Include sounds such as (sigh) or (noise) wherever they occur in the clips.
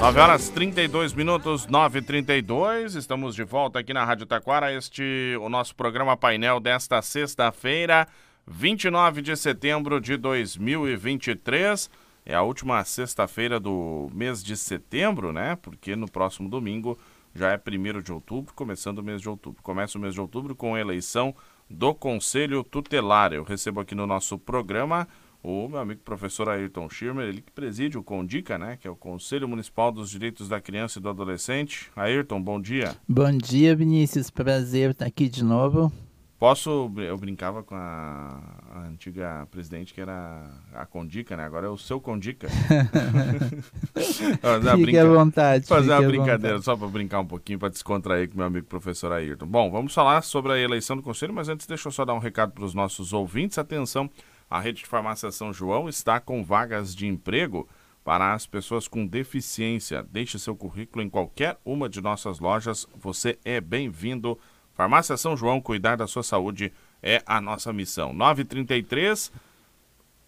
9 horas 32 minutos, 9h32. Estamos de volta aqui na Rádio Taquara. Este o nosso programa painel desta sexta-feira, 29 de setembro de 2023. É a última sexta-feira do mês de setembro, né? Porque no próximo domingo já é 1 de outubro, começando o mês de outubro. Começa o mês de outubro com a eleição do Conselho Tutelar. Eu recebo aqui no nosso programa o meu amigo professor Ayrton Schirmer, ele que preside o CONDICA, né, que é o Conselho Municipal dos Direitos da Criança e do Adolescente. Ayrton, bom dia. Bom dia, Vinícius. Prazer estar aqui de novo. Posso, eu brincava com a, a antiga presidente que era a Condica, né? Agora é o seu Condica. (laughs) fazer Fique à vontade. Fazer uma brincadeira, só para brincar um pouquinho, para descontrair com meu amigo professor Ayrton. Bom, vamos falar sobre a eleição do Conselho, mas antes deixa eu só dar um recado para os nossos ouvintes. Atenção, a rede de farmácia São João está com vagas de emprego para as pessoas com deficiência. Deixe seu currículo em qualquer uma de nossas lojas. Você é bem-vindo. Farmácia São João, cuidar da sua saúde é a nossa missão. 933.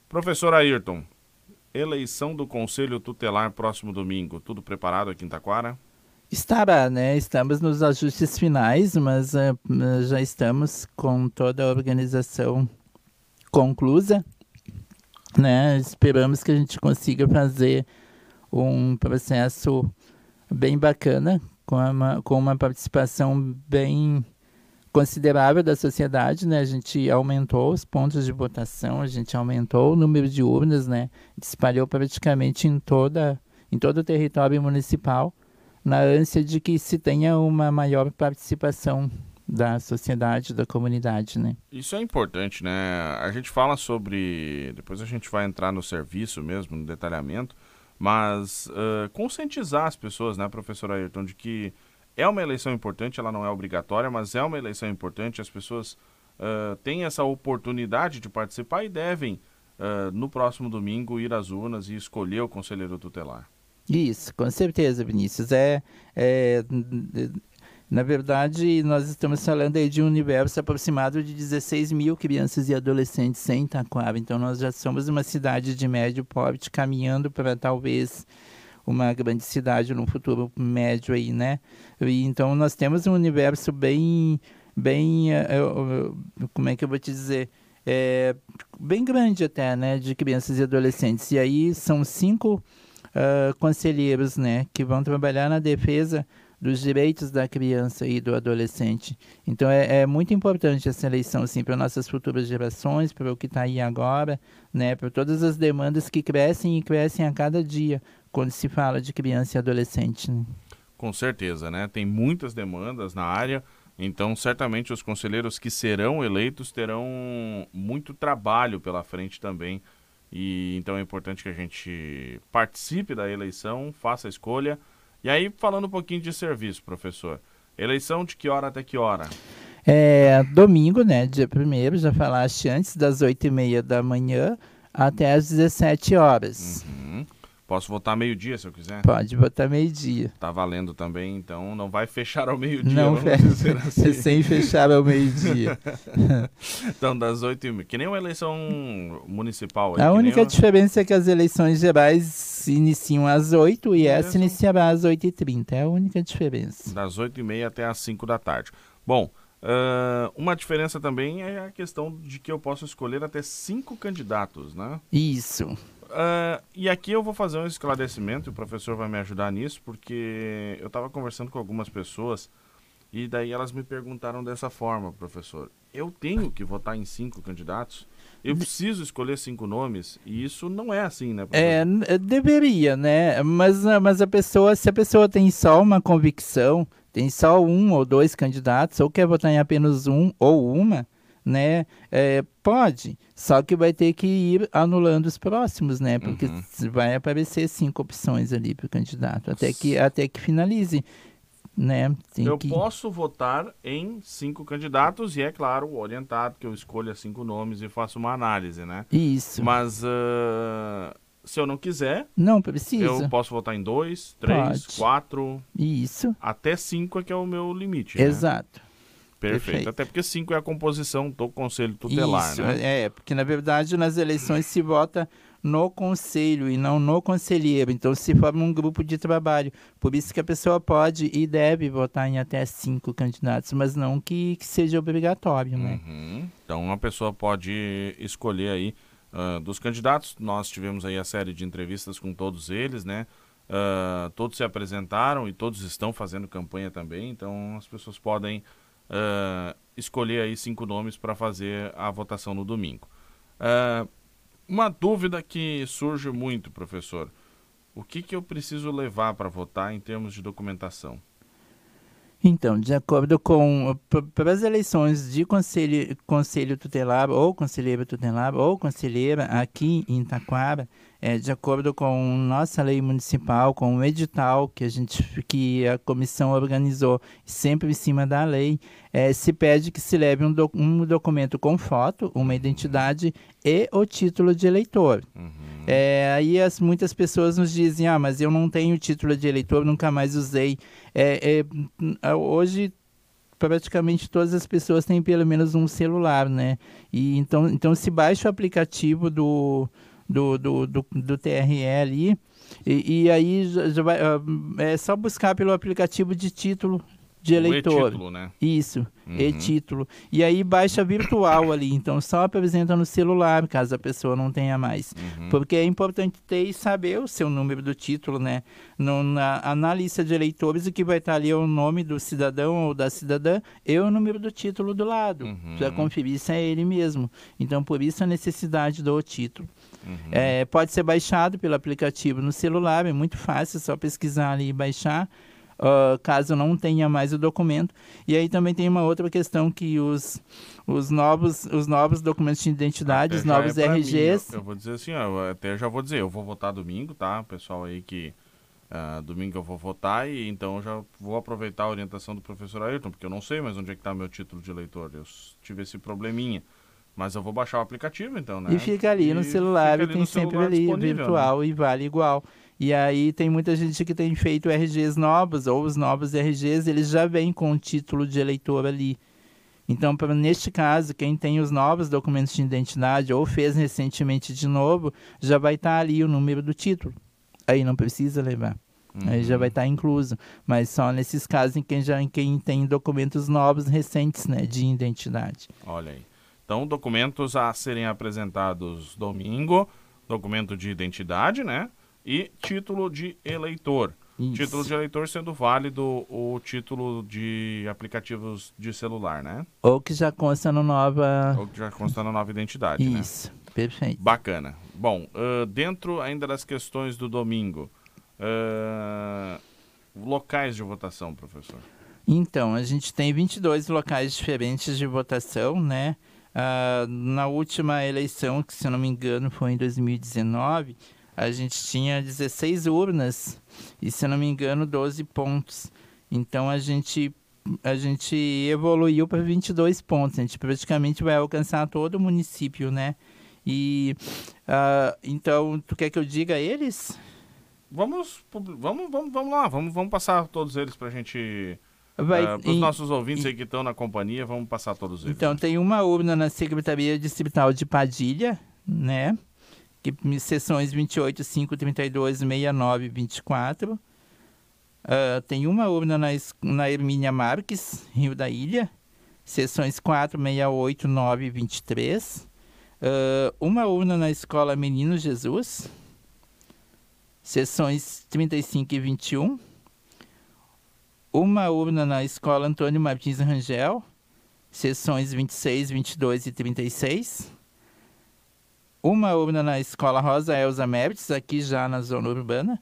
Professor Ayrton, eleição do Conselho Tutelar próximo domingo. Tudo preparado aqui em Taquara? Estará, né? Estamos nos ajustes finais, mas uh, já estamos com toda a organização conclusa, né? Esperamos que a gente consiga fazer um processo bem bacana, com uma, com uma participação bem considerável da sociedade, né? A gente aumentou os pontos de votação, a gente aumentou o número de urnas, né? Espalhou praticamente em toda em todo o território municipal, na ânsia de que se tenha uma maior participação da sociedade, da comunidade, né? Isso é importante, né? A gente fala sobre, depois a gente vai entrar no serviço mesmo, no detalhamento, mas uh, conscientizar as pessoas, né, professor Ayrton, de que é uma eleição importante, ela não é obrigatória, mas é uma eleição importante, as pessoas uh, têm essa oportunidade de participar e devem, uh, no próximo domingo, ir às urnas e escolher o conselheiro tutelar. Isso, com certeza, Vinícius. É, é, na verdade, nós estamos falando aí de um universo aproximado de 16 mil crianças e adolescentes em Taquara. Então, nós já somos uma cidade de médio porte, caminhando para talvez uma grande cidade no futuro médio aí, né? E, então, nós temos um universo bem, bem, uh, uh, como é que eu vou te dizer? É, bem grande até, né? De crianças e adolescentes. E aí são cinco uh, conselheiros, né? Que vão trabalhar na defesa dos direitos da criança e do adolescente. Então é, é muito importante essa eleição assim, para nossas futuras gerações, para o que está aí agora, né, para todas as demandas que crescem e crescem a cada dia quando se fala de criança e adolescente. Né? Com certeza, né? Tem muitas demandas na área. Então, certamente os conselheiros que serão eleitos terão muito trabalho pela frente também. E então é importante que a gente participe da eleição, faça a escolha e aí, falando um pouquinho de serviço, professor. Eleição de que hora até que hora? É domingo, né? Dia 1 já falaste antes, das 8h30 da manhã até as 17 horas. Uhum. Posso votar meio-dia se eu quiser? Pode votar meio-dia. Tá valendo também, então não vai fechar ao meio-dia. Não, dizer (laughs) assim. sem fechar ao meio-dia. (laughs) então, das 8 h Que nem uma eleição municipal. Aí, A única uma... diferença é que as eleições gerais iniciam às 8 e essa iniciará às 8h30. É a única diferença. Das 8h30 até às 5 da tarde. Bom, uh, uma diferença também é a questão de que eu posso escolher até cinco candidatos, né? Isso. Uh, e aqui eu vou fazer um esclarecimento, o professor vai me ajudar nisso, porque eu estava conversando com algumas pessoas e daí elas me perguntaram dessa forma, professor. Eu tenho que votar em cinco candidatos? Eu preciso escolher cinco nomes e isso não é assim, né? É, deveria, né? Mas, mas a pessoa, se a pessoa tem só uma convicção, tem só um ou dois candidatos, ou quer votar em apenas um ou uma, né? É, pode, só que vai ter que ir anulando os próximos, né? Porque uhum. vai aparecer cinco opções ali para o candidato, até que, até que finalize né? Tem eu que... posso votar em cinco candidatos e é claro orientado que eu escolha cinco nomes e faço uma análise, né? Isso. Mas uh, se eu não quiser, não precisa. Eu posso votar em dois, três, Pode. quatro. Isso. Até cinco é que é o meu limite. Né? Exato. Né? Perfeito. Perfeito. Até porque cinco é a composição do conselho tutelar, Isso, né? É, porque na verdade nas eleições se vota no conselho e não no conselheiro. Então se forma um grupo de trabalho. Por isso que a pessoa pode e deve votar em até cinco candidatos, mas não que, que seja obrigatório, né? Uhum. Então uma pessoa pode escolher aí uh, dos candidatos. Nós tivemos aí a série de entrevistas com todos eles, né? Uh, todos se apresentaram e todos estão fazendo campanha também, então as pessoas podem uh, escolher aí cinco nomes para fazer a votação no domingo. Uh, uma dúvida que surge muito, professor: o que, que eu preciso levar para votar em termos de documentação? Então, de acordo com para as eleições de conselho, conselho tutelar ou conselheiro tutelar ou conselheira aqui em Taquara, é, de acordo com nossa lei municipal, com o edital que a gente que a comissão organizou, sempre em cima da lei, é, se pede que se leve um, do, um, documento com foto, uma identidade e o título de eleitor. Uhum. É, aí as, muitas pessoas nos dizem, ah, mas eu não tenho título de eleitor, nunca mais usei. É, é hoje praticamente todas as pessoas têm pelo menos um celular, né? E então, então se baixa o aplicativo do do, do, do, do TRE ali. E, e aí já vai, ah, é só buscar pelo aplicativo de título de eleitor. E-título, né? Isso, uhum. e-título. E aí baixa virtual ali, então só apresenta no celular, caso a pessoa não tenha mais. Uhum. Porque é importante ter e saber o seu número do título, né? No, na, na lista de eleitores, o que vai estar ali é o nome do cidadão ou da cidadã e o número do título do lado, uhum. para conferir se é ele mesmo. Então, por isso a necessidade do título. Uhum. É, pode ser baixado pelo aplicativo no celular, é muito fácil, é só pesquisar ali e baixar uh, caso não tenha mais o documento. E aí também tem uma outra questão que os, os, novos, os novos documentos de identidade, os novos é RGs... Eu, eu, vou dizer assim, ó, até já vou dizer, eu vou votar domingo, tá? Pessoal aí que... Uh, domingo eu vou votar e então eu já vou aproveitar a orientação do professor Ayrton, porque eu não sei mais onde é que está meu título de eleitor. Eu tive esse probleminha. Mas eu vou baixar o aplicativo, então, né? E fica ali e no celular, e tem sempre ali né? virtual né? e vale igual. E aí tem muita gente que tem feito RGs novos, ou os novos RGs, eles já vêm com o título de eleitor ali. Então, pra, neste caso, quem tem os novos documentos de identidade ou fez recentemente de novo, já vai estar tá ali o número do título. Aí não precisa levar. Uhum. Aí já vai estar tá incluso. Mas só nesses casos em quem, já, em quem tem documentos novos, recentes, né, de identidade. Olha aí. Então, documentos a serem apresentados domingo, documento de identidade, né? E título de eleitor. Isso. Título de eleitor sendo válido o título de aplicativos de celular, né? Ou que já consta na nova. Ou que já consta na nova identidade, né? Isso, né? perfeito. Bacana. Bom, uh, dentro ainda das questões do domingo, uh, locais de votação, professor? Então, a gente tem 22 locais diferentes de votação, né? Uh, na última eleição, que se eu não me engano foi em 2019 a gente tinha 16 urnas e, se não me engano, 12 pontos. Então a gente a gente evoluiu para 22 pontos. A gente praticamente vai alcançar todo o município, né? E uh, então, tu quer que eu diga eles? Vamos, vamos, vamos, vamos lá, vamos, vamos passar todos eles para a gente. Uh, para os nossos ouvintes aí que estão na companhia, vamos passar todos eles. Então, tem uma urna na Secretaria Distrital de Padilha, né? Que, sessões 28, 5, 32, 69 24. Uh, tem uma urna na, na Hermínia Marques, Rio da Ilha, sessões 4, 68, 9 23. Uh, uma urna na Escola Menino Jesus, sessões 35 e 21. Uma urna na Escola Antônio Martins Rangel, sessões 26, 22 e 36 uma urna na Escola Rosa Elza Mertz, aqui já na zona urbana,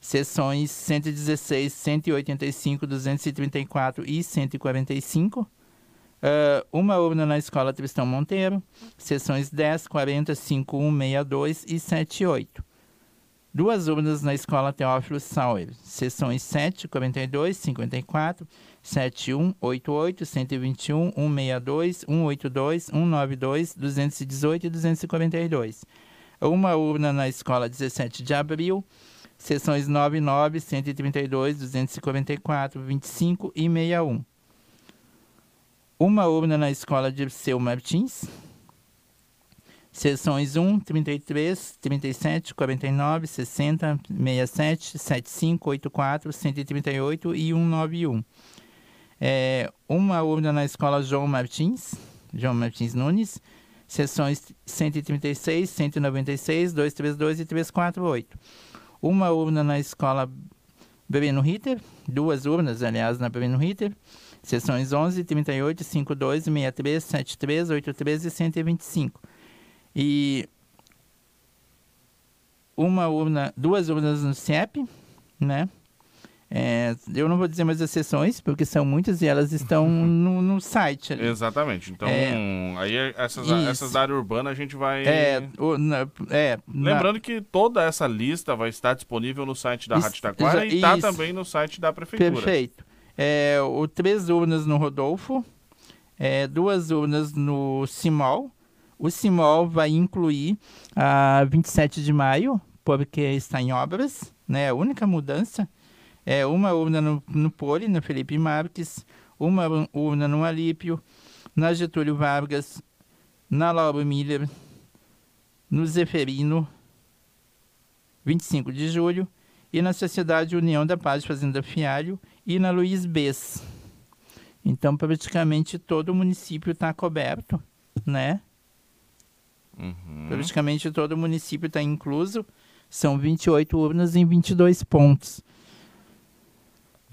sessões 116, 185, 234 e 145. Uh, ah, uma urna na Escola Tristão Monteiro, sessões 10, 40, 51, 62 e 78. Duas urnas na Escola Teófilo Sauer, sessões 7, 42, 54, 7188, 121, 162, 182, 192, 218 e 242. Uma urna na Escola 17 de Abril, seções 99, 132, 244, 25 e 61. Uma urna na Escola de Seu Martins, Seções 1, 33, 37, 49, 60, 67, 75, 84, 138 e 191. É, uma urna na escola João Martins, João Martins Nunes, seções 136, 196, 232 e 348. Uma urna na escola Breno Ritter, duas urnas, aliás, na Breno Ritter, seções 11, 38, 52, 63, 73, 83 e 125. E uma urna, duas urnas no CIEP, né? É, eu não vou dizer mais as sessões, porque são muitas e elas estão (laughs) no, no site. Ali. Exatamente. Então, é, aí essas, essas da área urbana a gente vai. É, o, na, é, Lembrando na... que toda essa lista vai estar disponível no site da Rádio Taquara e está também no site da Prefeitura. Perfeito. É, o, três urnas no Rodolfo, é, duas urnas no Simol. O Simol vai incluir a 27 de maio, porque está em obras, né? A única mudança é uma urna no, no Poli, no Felipe Marques, uma urna no Alípio, na Getúlio Vargas, na Laura Miller, no Zeferino, 25 de julho, e na Sociedade União da Paz Fazenda Fialho e na Luiz Bess. Então, praticamente todo o município está coberto, né? Uhum. Praticamente todo o município está incluso. São 28 urnas em 22 pontos.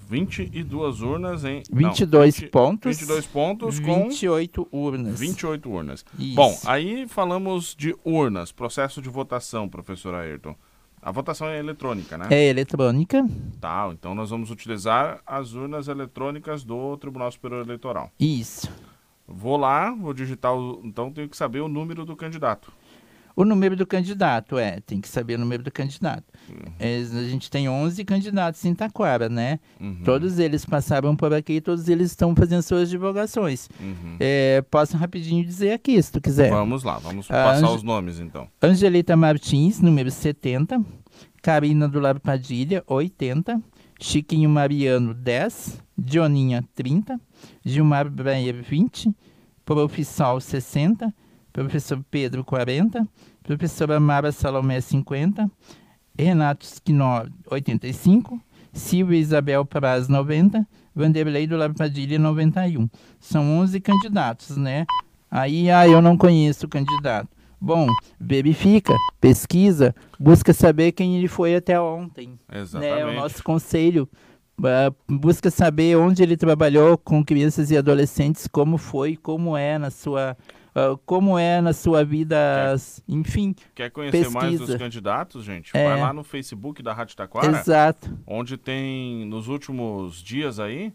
22 urnas em. 22 não, 20, pontos. 22 pontos com. 28 urnas. 28 urnas. Isso. Bom, aí falamos de urnas, processo de votação, professor Ayrton. A votação é eletrônica, né? É eletrônica. Tá, então nós vamos utilizar as urnas eletrônicas do Tribunal Superior Eleitoral. Isso. Vou lá, vou digitar, o, então tenho que saber o número do candidato. O número do candidato, é, tem que saber o número do candidato. Uhum. É, a gente tem 11 candidatos em Taquara, né? Uhum. Todos eles passaram por aqui, todos eles estão fazendo suas divulgações. Uhum. É, posso rapidinho dizer aqui, se tu quiser. Vamos lá, vamos passar os nomes então. Angelita Martins, número 70. Karina do Lar Padilha, 80. Chiquinho Mariano, 10. Dioninha, 30. Gilmar Breyer, 20. Profissal, 60 professor Pedro 40, professora Mara Salomé 50, Renato Squinó 85, Silvia Isabel Praz 90, Vanderlei do Lapadilha 91. São 11 candidatos, né? Aí, ah, eu não conheço o candidato. Bom, verifica, pesquisa, busca saber quem ele foi até ontem. Exatamente. Né? O nosso conselho uh, busca saber onde ele trabalhou com crianças e adolescentes, como foi, como é na sua uh, como é na sua vida, quer, enfim. Quer conhecer pesquisa. mais dos candidatos, gente? É. Vai lá no Facebook da Rádio Taquara. Exato. Onde tem, nos últimos dias aí,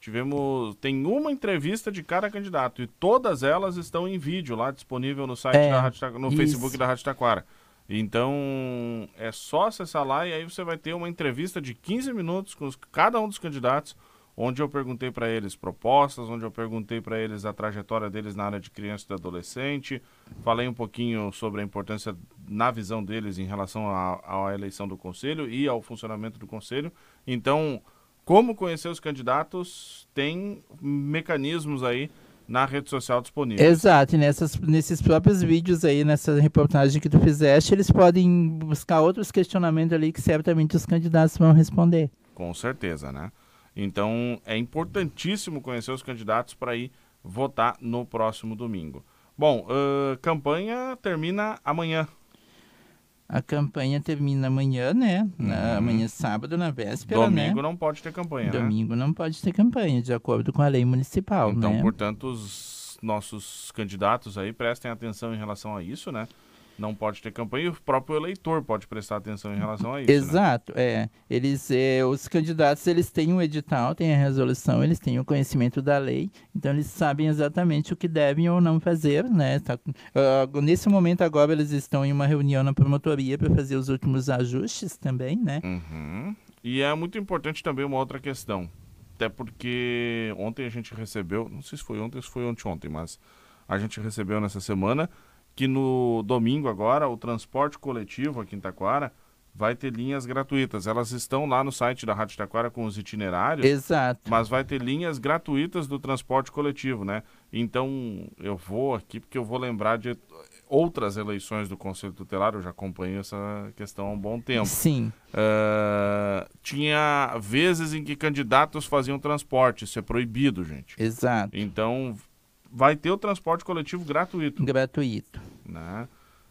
tivemos, tem uma entrevista de cada candidato e todas elas estão em vídeo lá disponível no site é, da Rádio, no isso. Facebook da Rádio Taquara. Então, é só acessar lá e aí você vai ter uma entrevista de 15 minutos com os, cada um dos candidatos onde eu perguntei para eles propostas, onde eu perguntei para eles a trajetória deles na área de criança e adolescente, falei um pouquinho sobre a importância na visão deles em relação à, à eleição do conselho e ao funcionamento do conselho. Então, como conhecer os candidatos tem mecanismos aí na rede social disponível. Exato, e nessas, nesses próprios vídeos aí, nessa reportagem que tu fizeste, eles podem buscar outros questionamentos ali que certamente os candidatos vão responder. Com certeza, né? Então é importantíssimo conhecer os candidatos para ir votar no próximo domingo. Bom, uh, campanha termina amanhã. A campanha termina amanhã, né? Na, uhum. Amanhã sábado, na véspera, Domingo né? não pode ter campanha, né? Domingo né? não pode ter campanha, de acordo com a lei municipal, então, né? portanto, os nossos candidatos aí prestem atenção em relação a isso, né? Não pode ter campanha e o próprio eleitor pode prestar atenção em relação a isso. Né? Exato, né? é. Eles, é, os candidatos, eles têm o um edital, têm a resolução, eles têm o conhecimento da lei, então eles sabem exatamente o que devem ou não fazer, né? Tá, uh, nesse momento agora eles estão em uma reunião na promotoria para fazer os últimos ajustes também, né? Uhum. E é muito importante também uma outra questão, até porque ontem a gente recebeu, não sei se foi ontem ou se foi ontem, mas a gente recebeu nessa semana que no domingo agora o transporte coletivo aqui em Taquara vai ter linhas gratuitas. Elas estão lá no site da Rádio Taquara com os itinerários. Exato. Mas vai ter linhas gratuitas do transporte coletivo, né? Então eu vou aqui porque eu vou lembrar de outras eleições do Conselho Tutelar, eu já acompanho essa questão há um bom tempo. Sim. Uh, tinha vezes em que candidatos faziam transporte, isso é proibido, gente. Exato. Então, vai ter o transporte coletivo gratuito. Gratuito. Né?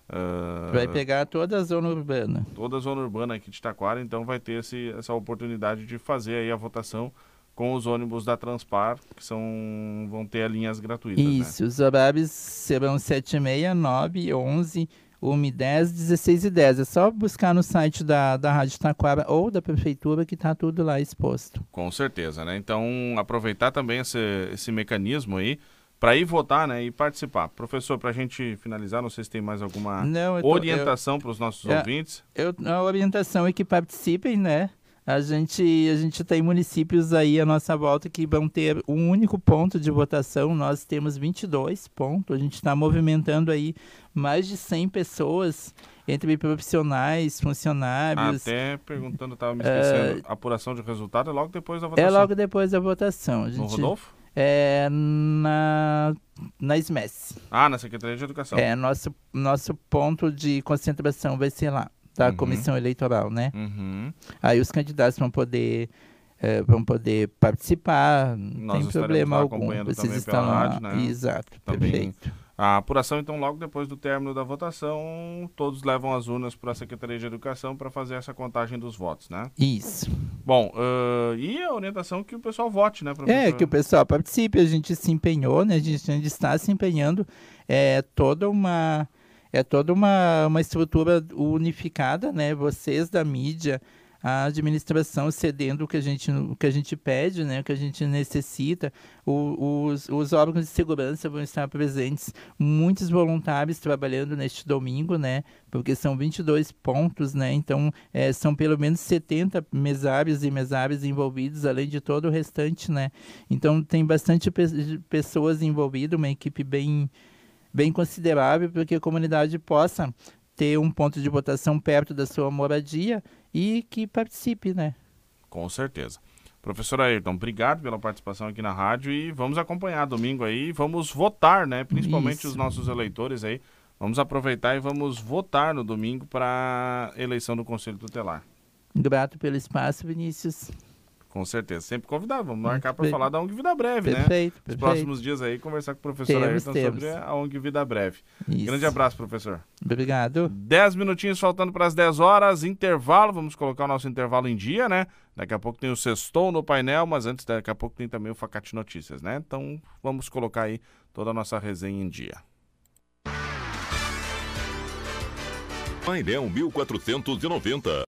Uh, vai pegar toda a zona urbana. Toda a zona urbana aqui de Taquara, então vai ter esse, essa oportunidade de fazer aí a votação com os ônibus da Transpar, que são, vão ter linhas gratuitas. Né? Isso, né? os horários serão 7 e meia, 9, 11, 1 e 10, 16 e 10. É só buscar no site da, da Rádio Taquara ou da Prefeitura que está tudo lá exposto. Com certeza, né? Então, aproveitar também esse, esse mecanismo aí para ir votar né, e participar. Professor, para a gente finalizar, não sei se tem mais alguma não, tô, orientação para os nossos é, ouvintes. Eu, a orientação é que participem, né? A gente, a gente tem municípios aí à nossa volta que vão ter um único ponto de votação. Nós temos 22 pontos. A gente está movimentando aí mais de 100 pessoas entre profissionais, funcionários. Até perguntando, estava me esquecendo, uh, apuração de resultado é logo depois da votação? É logo depois da votação. A gente, no Rodolfo? É na, na SMES. Ah, na Secretaria de Educação. É, nosso, nosso ponto de concentração vai ser lá da uhum. comissão eleitoral, né? Uhum. Aí os candidatos vão poder é, vão poder participar, não tem problema algum. Vocês estão lá, rádio, né? exato, também perfeito. A apuração, então, logo depois do término da votação, todos levam as urnas para a Secretaria de Educação para fazer essa contagem dos votos, né? Isso. Bom, uh, e a orientação que o pessoal vote, né, professor? É, que o pessoal participe, a gente se empenhou, né? A gente, a gente está se empenhando. É toda uma é toda uma, uma estrutura unificada, né? Vocês da mídia, a administração cedendo o que a gente, o que a gente pede, né? o que a gente necessita. O, os, os órgãos de segurança vão estar presentes, muitos voluntários trabalhando neste domingo, né? porque são 22 pontos, né? então é, são pelo menos 70 mesários e mesárias envolvidos, além de todo o restante. Né? Então tem bastante pe pessoas envolvidas, uma equipe bem bem considerável para que a comunidade possa ter um ponto de votação perto da sua moradia e que participe, né? Com certeza. Professor Ayrton, obrigado pela participação aqui na rádio e vamos acompanhar domingo aí, vamos votar, né? Principalmente Isso. os nossos eleitores aí. Vamos aproveitar e vamos votar no domingo para a eleição do Conselho Tutelar. Grato pelo espaço, Vinícius. Com certeza. Sempre convidar. Vamos marcar para falar da ONG Vida Breve, perfeito, né? Perfeito. Os próximos dias aí, conversar com o professor temos, Ayrton temos. sobre a ONG Vida Breve. Isso. Grande abraço, professor. Obrigado. Dez minutinhos faltando para as 10 horas. Intervalo. Vamos colocar o nosso intervalo em dia, né? Daqui a pouco tem o Sextou no painel, mas antes, daqui a pouco tem também o Facate Notícias, né? Então, vamos colocar aí toda a nossa resenha em dia. Painel 1490